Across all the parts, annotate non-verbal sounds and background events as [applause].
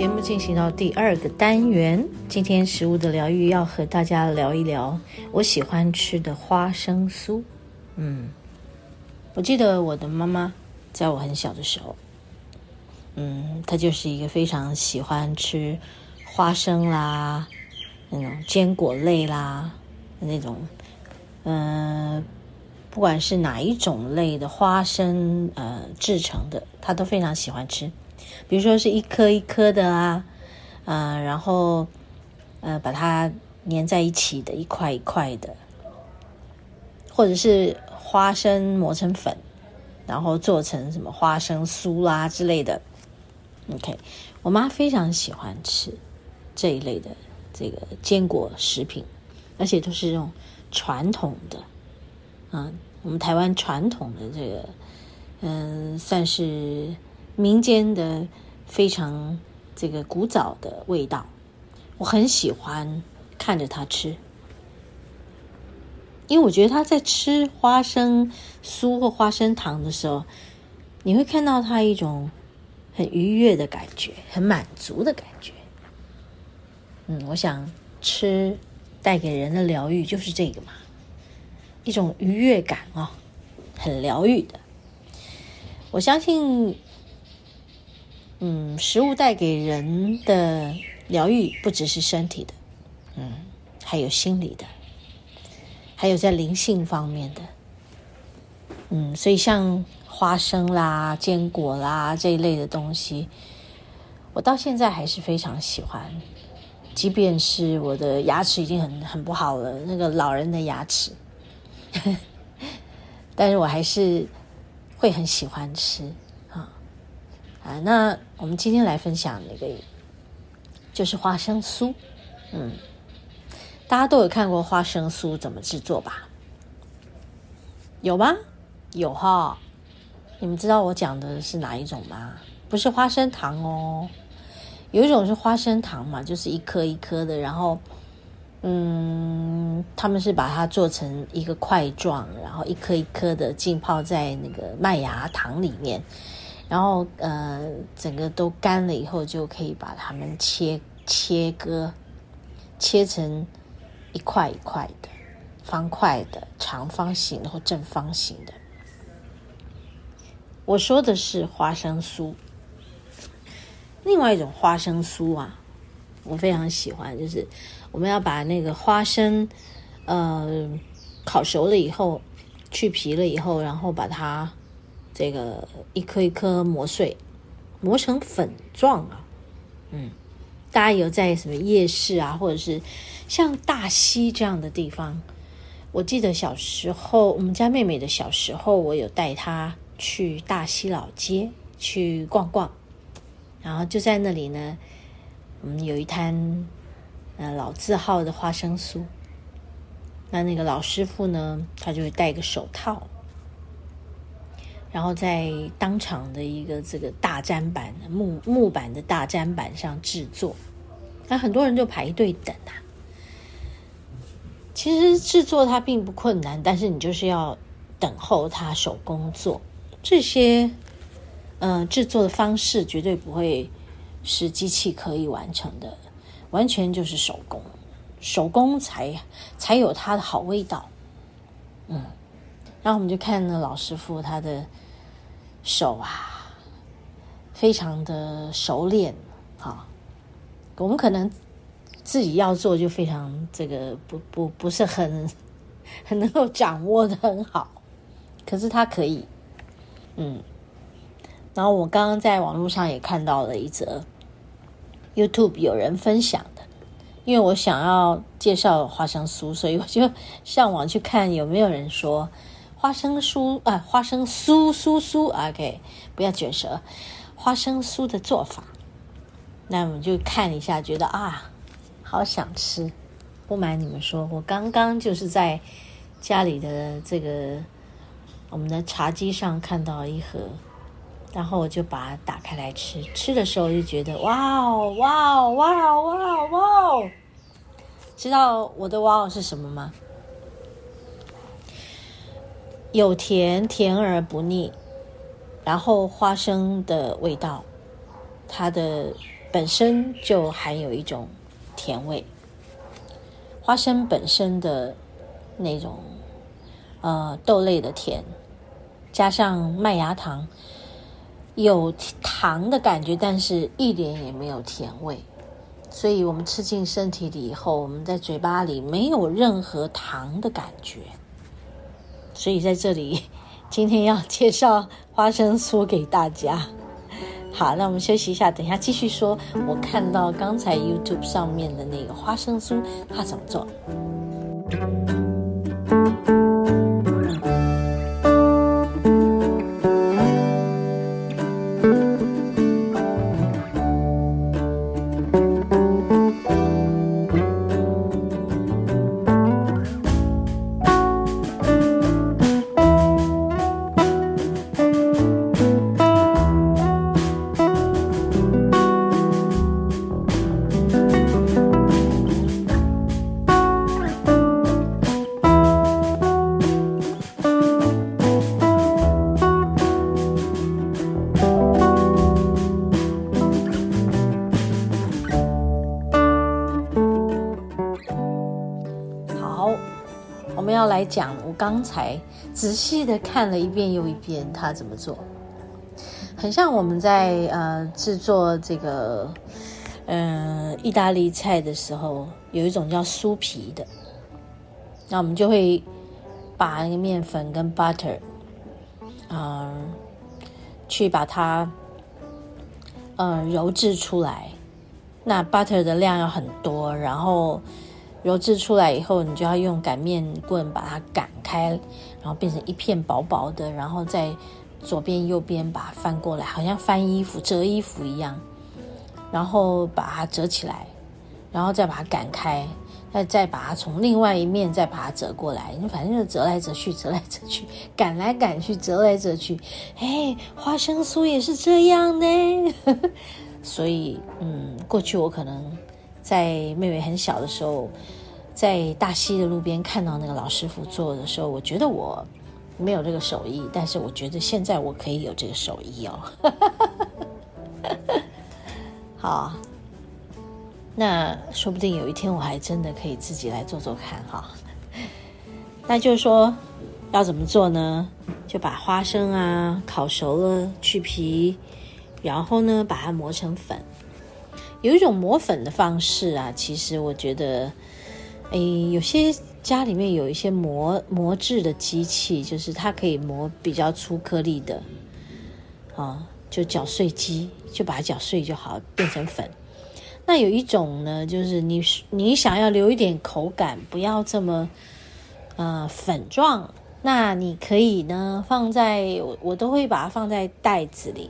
节目进行到第二个单元，今天食物的疗愈要和大家聊一聊我喜欢吃的花生酥。嗯。我记得我的妈妈在我很小的时候，嗯，她就是一个非常喜欢吃花生啦，那种坚果类啦，那种，嗯、呃，不管是哪一种类的花生，呃，制成的，她都非常喜欢吃。比如说是一颗一颗的啊，呃，然后，呃，把它粘在一起的一块一块的，或者是。花生磨成粉，然后做成什么花生酥啦之类的。OK，我妈非常喜欢吃这一类的这个坚果食品，而且都是这种传统的，嗯，我们台湾传统的这个，嗯，算是民间的非常这个古早的味道。我很喜欢看着他吃。因为我觉得他在吃花生酥或花生糖的时候，你会看到他一种很愉悦的感觉，很满足的感觉。嗯，我想吃带给人的疗愈就是这个嘛，一种愉悦感哦，很疗愈的。我相信，嗯，食物带给人的疗愈不只是身体的，嗯，还有心理的。还有在灵性方面的，嗯，所以像花生啦、坚果啦这一类的东西，我到现在还是非常喜欢。即便是我的牙齿已经很很不好了，那个老人的牙齿，[laughs] 但是我还是会很喜欢吃那我们今天来分享那个，就是花生酥，嗯。大家都有看过花生酥怎么制作吧？有吗？有哈。你们知道我讲的是哪一种吗？不是花生糖哦，有一种是花生糖嘛，就是一颗一颗的，然后，嗯，他们是把它做成一个块状，然后一颗一颗的浸泡在那个麦芽糖里面，然后呃，整个都干了以后，就可以把它们切切割，切成。一块一块的，方块的、长方形的或正方形的。我说的是花生酥。另外一种花生酥啊，我非常喜欢，就是我们要把那个花生，呃，烤熟了以后，去皮了以后，然后把它这个一颗一颗磨碎，磨成粉状啊，嗯。大家有在什么夜市啊，或者是像大溪这样的地方？我记得小时候，我们家妹妹的小时候，我有带她去大溪老街去逛逛，然后就在那里呢，我们有一摊呃老字号的花生酥。那那个老师傅呢，他就会戴个手套，然后在当场的一个这个大砧板木木板的大砧板上制作，那很多人就排队等啊。其实制作它并不困难，但是你就是要等候它手工做这些，嗯、制作的方式绝对不会是机器可以完成的，完全就是手工，手工才才有它的好味道，嗯。然后我们就看那老师傅他的手啊，非常的熟练，哈。我们可能自己要做就非常这个不不不是很 [laughs] 很能够掌握的很好，可是他可以，嗯。然后我刚刚在网络上也看到了一则 YouTube 有人分享的因为我想要介绍花生酥，所以我就上网去看有没有人说花生酥啊，花生酥酥酥，OK，不要卷舌，花生酥的做法。那我们就看一下，觉得啊，好想吃。不瞒你们说，我刚刚就是在家里的这个我们的茶几上看到一盒。然后我就把它打开来吃，吃的时候就觉得哇哦哇哦哇哦哇哦哇哦！知道我的哇哦是什么吗？有甜，甜而不腻，然后花生的味道，它的本身就含有一种甜味，花生本身的那种呃豆类的甜，加上麦芽糖。有糖的感觉，但是一点也没有甜味，所以我们吃进身体里以后，我们在嘴巴里没有任何糖的感觉。所以在这里，今天要介绍花生酥给大家。好，那我们休息一下，等一下继续说。我看到刚才 YouTube 上面的那个花生酥，它怎么做？讲，我刚才仔细的看了一遍又一遍，他怎么做，很像我们在呃制作这个嗯、呃、意大利菜的时候，有一种叫酥皮的，那我们就会把那个面粉跟 butter，嗯、呃，去把它嗯、揉制出来，那 butter 的量要很多，然后。揉制出来以后，你就要用擀面棍把它擀开，然后变成一片薄薄的，然后再左边右边把它翻过来，好像翻衣服、折衣服一样，然后把它折起来，然后再把它擀开，再再把它从另外一面再把它折过来，你反正就折来折去，折来折去，擀来擀去，折来折去。哎，花生酥也是这样呢。[laughs] 所以，嗯，过去我可能。在妹妹很小的时候，在大溪的路边看到那个老师傅做的时候，我觉得我没有这个手艺，但是我觉得现在我可以有这个手艺哦。[laughs] 好，那说不定有一天我还真的可以自己来做做看哈。那就是说要怎么做呢？就把花生啊烤熟了，去皮，然后呢把它磨成粉。有一种磨粉的方式啊，其实我觉得，诶，有些家里面有一些磨磨制的机器，就是它可以磨比较粗颗粒的，啊，就搅碎机，就把它搅碎就好，变成粉。那有一种呢，就是你你想要留一点口感，不要这么呃粉状，那你可以呢放在我我都会把它放在袋子里，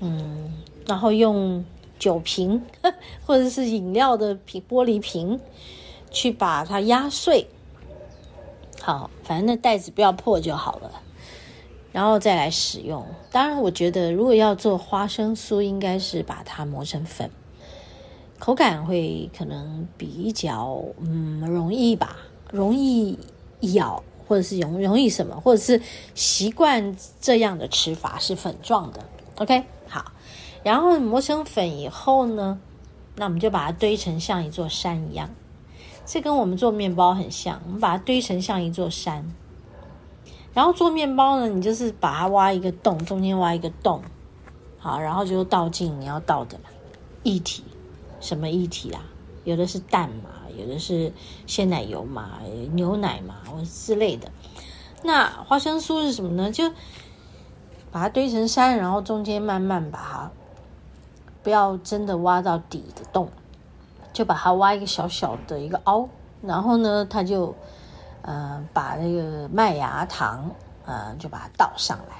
嗯，然后用。酒瓶，[laughs] 或者是饮料的瓶，玻璃瓶，去把它压碎。好，反正那袋子不要破就好了，然后再来使用。当然，我觉得如果要做花生酥，应该是把它磨成粉，口感会可能比较嗯容易吧，容易咬，或者是容容易什么，或者是习惯这样的吃法是粉状的。OK。然后磨成粉以后呢，那我们就把它堆成像一座山一样。这跟我们做面包很像，我们把它堆成像一座山。然后做面包呢，你就是把它挖一个洞，中间挖一个洞，好，然后就倒进你要倒的液体，什么液体啊？有的是蛋嘛，有的是鲜奶油嘛，牛奶嘛，或之类的。那花生酥是什么呢？就把它堆成山，然后中间慢慢把它。不要真的挖到底的洞，就把它挖一个小小的一个凹，然后呢，他就呃把那个麦芽糖呃就把它倒上来。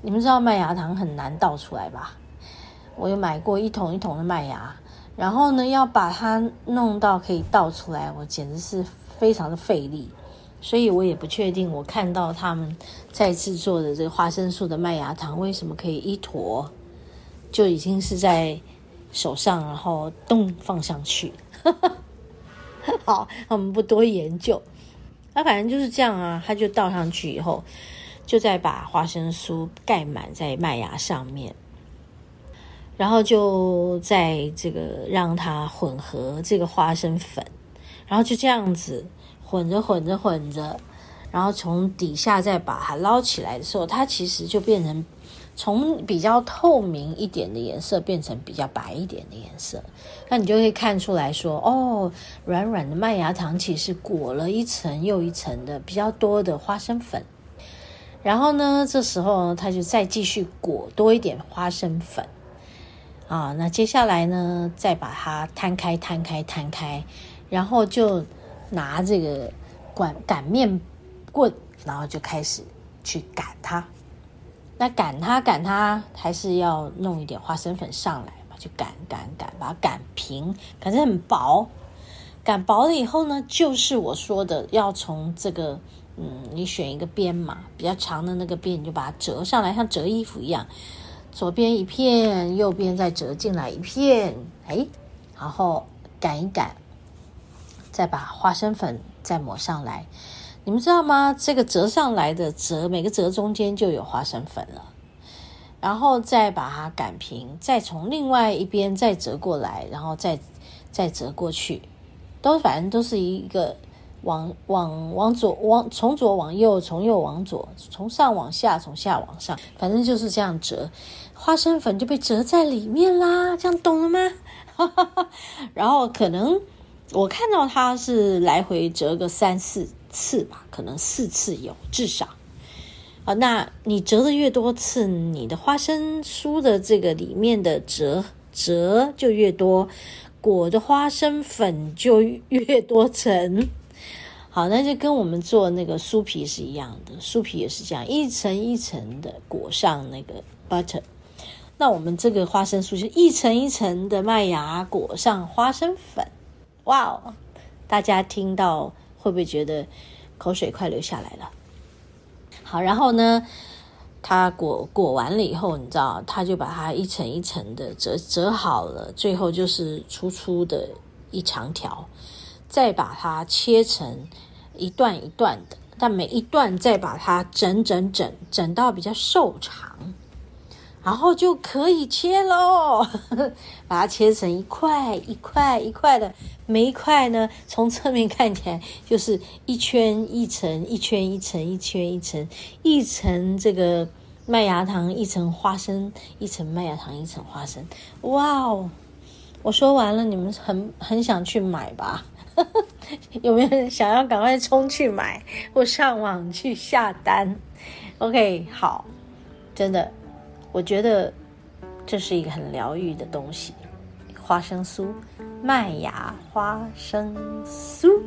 你们知道麦芽糖很难倒出来吧？我有买过一桶一桶的麦芽，然后呢要把它弄到可以倒出来，我简直是非常的费力。所以我也不确定，我看到他们在制作的这个花生树的麦芽糖为什么可以一坨就已经是在手上，然后咚放上去。[laughs] 好，我们不多研究。那反正就是这样啊，它就倒上去以后，就再把花生酥盖满在麦芽上面，然后就在这个让它混合这个花生粉，然后就这样子。混着混着混着，然后从底下再把它捞起来的时候，它其实就变成从比较透明一点的颜色变成比较白一点的颜色。那你就可以看出来说，哦，软软的麦芽糖其实裹了一层又一层的比较多的花生粉。然后呢，这时候它就再继续裹多一点花生粉啊。那接下来呢，再把它摊开摊开摊开，然后就。拿这个擀擀面棍，然后就开始去擀它。那擀它擀它，还是要弄一点花生粉上来嘛，就擀擀擀，把它擀平，擀成很薄。擀薄了以后呢，就是我说的，要从这个嗯，你选一个边嘛，比较长的那个边，你就把它折上来，像折衣服一样，左边一片，右边再折进来一片，哎，然后擀一擀。再把花生粉再抹上来，你们知道吗？这个折上来的折，每个折中间就有花生粉了。然后再把它擀平，再从另外一边再折过来，然后再再折过去，都反正都是一个往往往左往从左往右，从右往左，从上往下，从下往上，反正就是这样折，花生粉就被折在里面啦。这样懂了吗？[laughs] 然后可能。我看到它是来回折个三四次吧，可能四次有至少。啊，那你折的越多次，你的花生酥的这个里面的折折就越多，裹的花生粉就越多层。好，那就跟我们做那个酥皮是一样的，酥皮也是这样，一层一层的裹上那个 butter。那我们这个花生酥就一层一层的麦芽裹上花生粉。哇哦！大家听到会不会觉得口水快流下来了？好，然后呢，它裹裹完了以后，你知道，他就把它一层一层的折折好了，最后就是粗粗的一长条，再把它切成一段一段的，但每一段再把它整整整整到比较瘦长。然后就可以切喽，[laughs] 把它切成一块一块一块的，每一块呢，从侧面看起来就是一圈一层，一圈一层，一圈一层，一层这个麦芽糖，一层花生，一层麦芽糖，一层花生。哇哦！我说完了，你们很很想去买吧？有没有人想要赶快冲去买或上网去下单？OK，好，真的。我觉得这是一个很疗愈的东西，花生酥，麦芽花生酥。